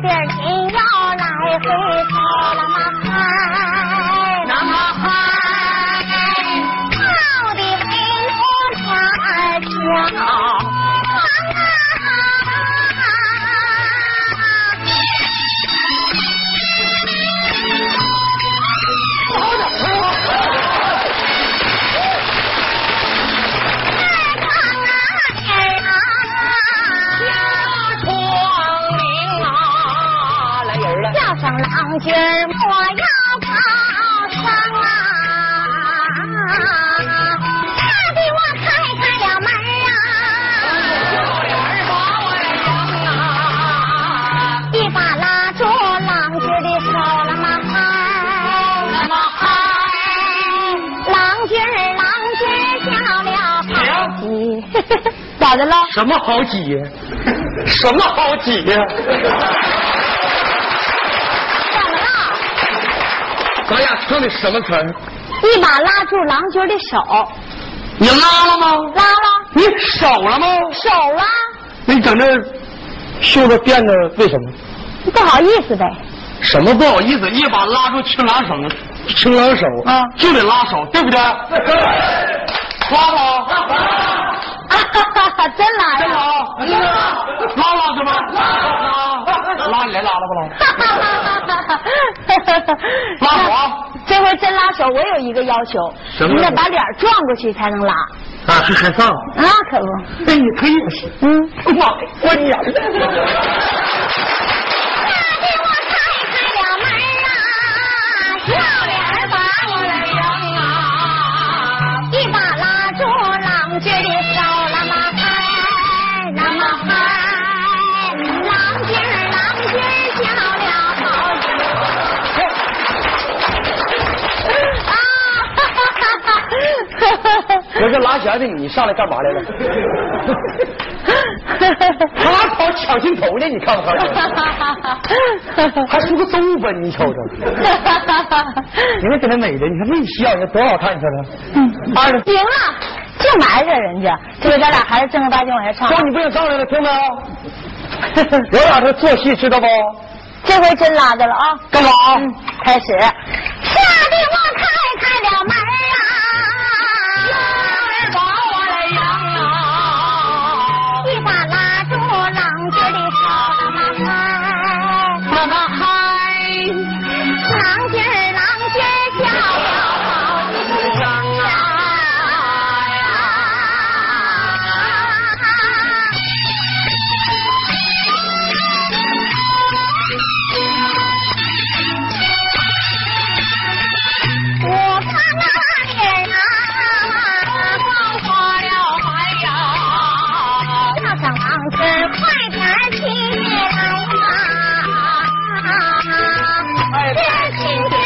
点甜郎君莫要跑 sang 啊！他给我开开了门啊！一把拉住郎君的手，了嘛嗨，郎君郎君叫了好几，咋的了？什么好几？什么好几呀？咱俩唱的什么词儿？一把拉住郎君的手，你拉了吗？拉了，你手了吗？手了，那你整这袖子垫着为什么？不好意思呗。什么不好意思？一把拉住青郎手，青郎手啊就得拉手，对不对？拉吧，啊哈哈哈，真拉真呀！拉，你来拉了不拉？哈哈哈哈哈！拉手啊！这回真拉手，我有一个要求，你得把脸转过去才能拉啊，是害臊。啊，可不。那，你可以不行。嗯，哎呀妈呀，我脸。我这拉弦的，你上来干嘛来了？他跑抢镜头呢，你看不看？还梳个鬃吧，你瞅瞅。你看给他美的，你看那笑，你看多好看，你瞅瞅。二的，行了，净埋汰人家，这回咱俩还是正儿八经往下唱。叫你不想上来了，听没有？我俩这做戏知道不？这回真拉着了啊！干嘛？嗯，开始。Okay.